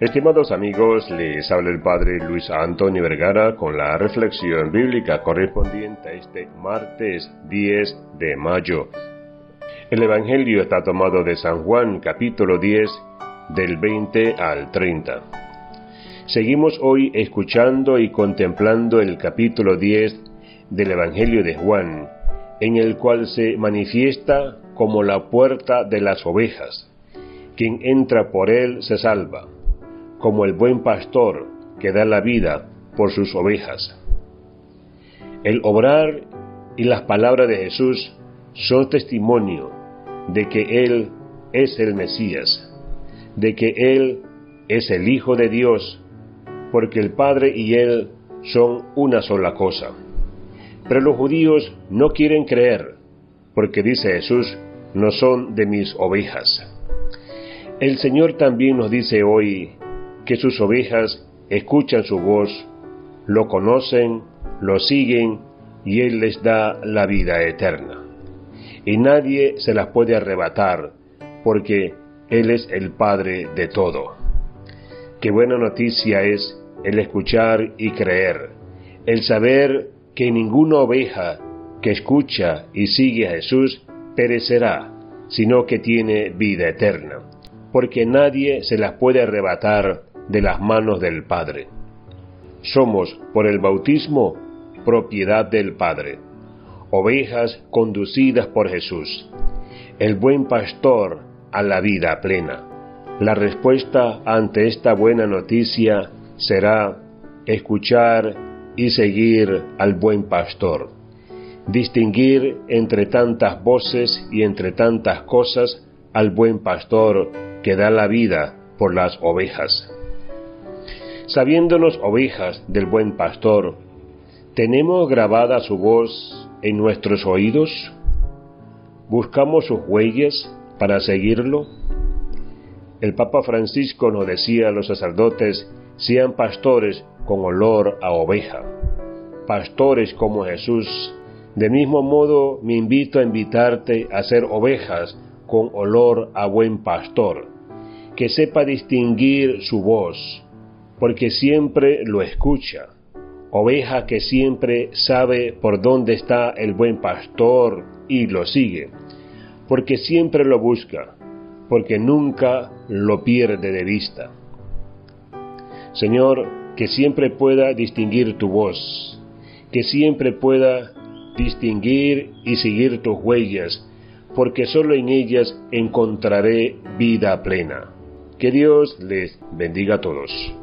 Estimados amigos, les habla el Padre Luis Antonio Vergara con la reflexión bíblica correspondiente a este martes 10 de mayo. El Evangelio está tomado de San Juan capítulo 10 del 20 al 30. Seguimos hoy escuchando y contemplando el capítulo 10 del Evangelio de Juan, en el cual se manifiesta como la puerta de las ovejas. Quien entra por él se salva como el buen pastor que da la vida por sus ovejas. El obrar y las palabras de Jesús son testimonio de que Él es el Mesías, de que Él es el Hijo de Dios, porque el Padre y Él son una sola cosa. Pero los judíos no quieren creer, porque dice Jesús, no son de mis ovejas. El Señor también nos dice hoy que sus ovejas escuchan su voz, lo conocen, lo siguen y Él les da la vida eterna. Y nadie se las puede arrebatar porque Él es el Padre de todo. Qué buena noticia es el escuchar y creer, el saber que ninguna oveja que escucha y sigue a Jesús perecerá, sino que tiene vida eterna, porque nadie se las puede arrebatar de las manos del Padre. Somos, por el bautismo, propiedad del Padre, ovejas conducidas por Jesús, el buen pastor a la vida plena. La respuesta ante esta buena noticia será escuchar y seguir al buen pastor, distinguir entre tantas voces y entre tantas cosas al buen pastor que da la vida por las ovejas sabiéndonos ovejas del buen pastor, ¿tenemos grabada su voz en nuestros oídos? ¿Buscamos sus huellas para seguirlo? El Papa Francisco nos decía a los sacerdotes, sean pastores con olor a oveja, pastores como Jesús. De mismo modo me invito a invitarte a ser ovejas con olor a buen pastor, que sepa distinguir su voz, porque siempre lo escucha. Oveja que siempre sabe por dónde está el buen pastor y lo sigue, porque siempre lo busca, porque nunca lo pierde de vista. Señor, que siempre pueda distinguir tu voz, que siempre pueda distinguir y seguir tus huellas, porque solo en ellas encontraré vida plena. Que Dios les bendiga a todos.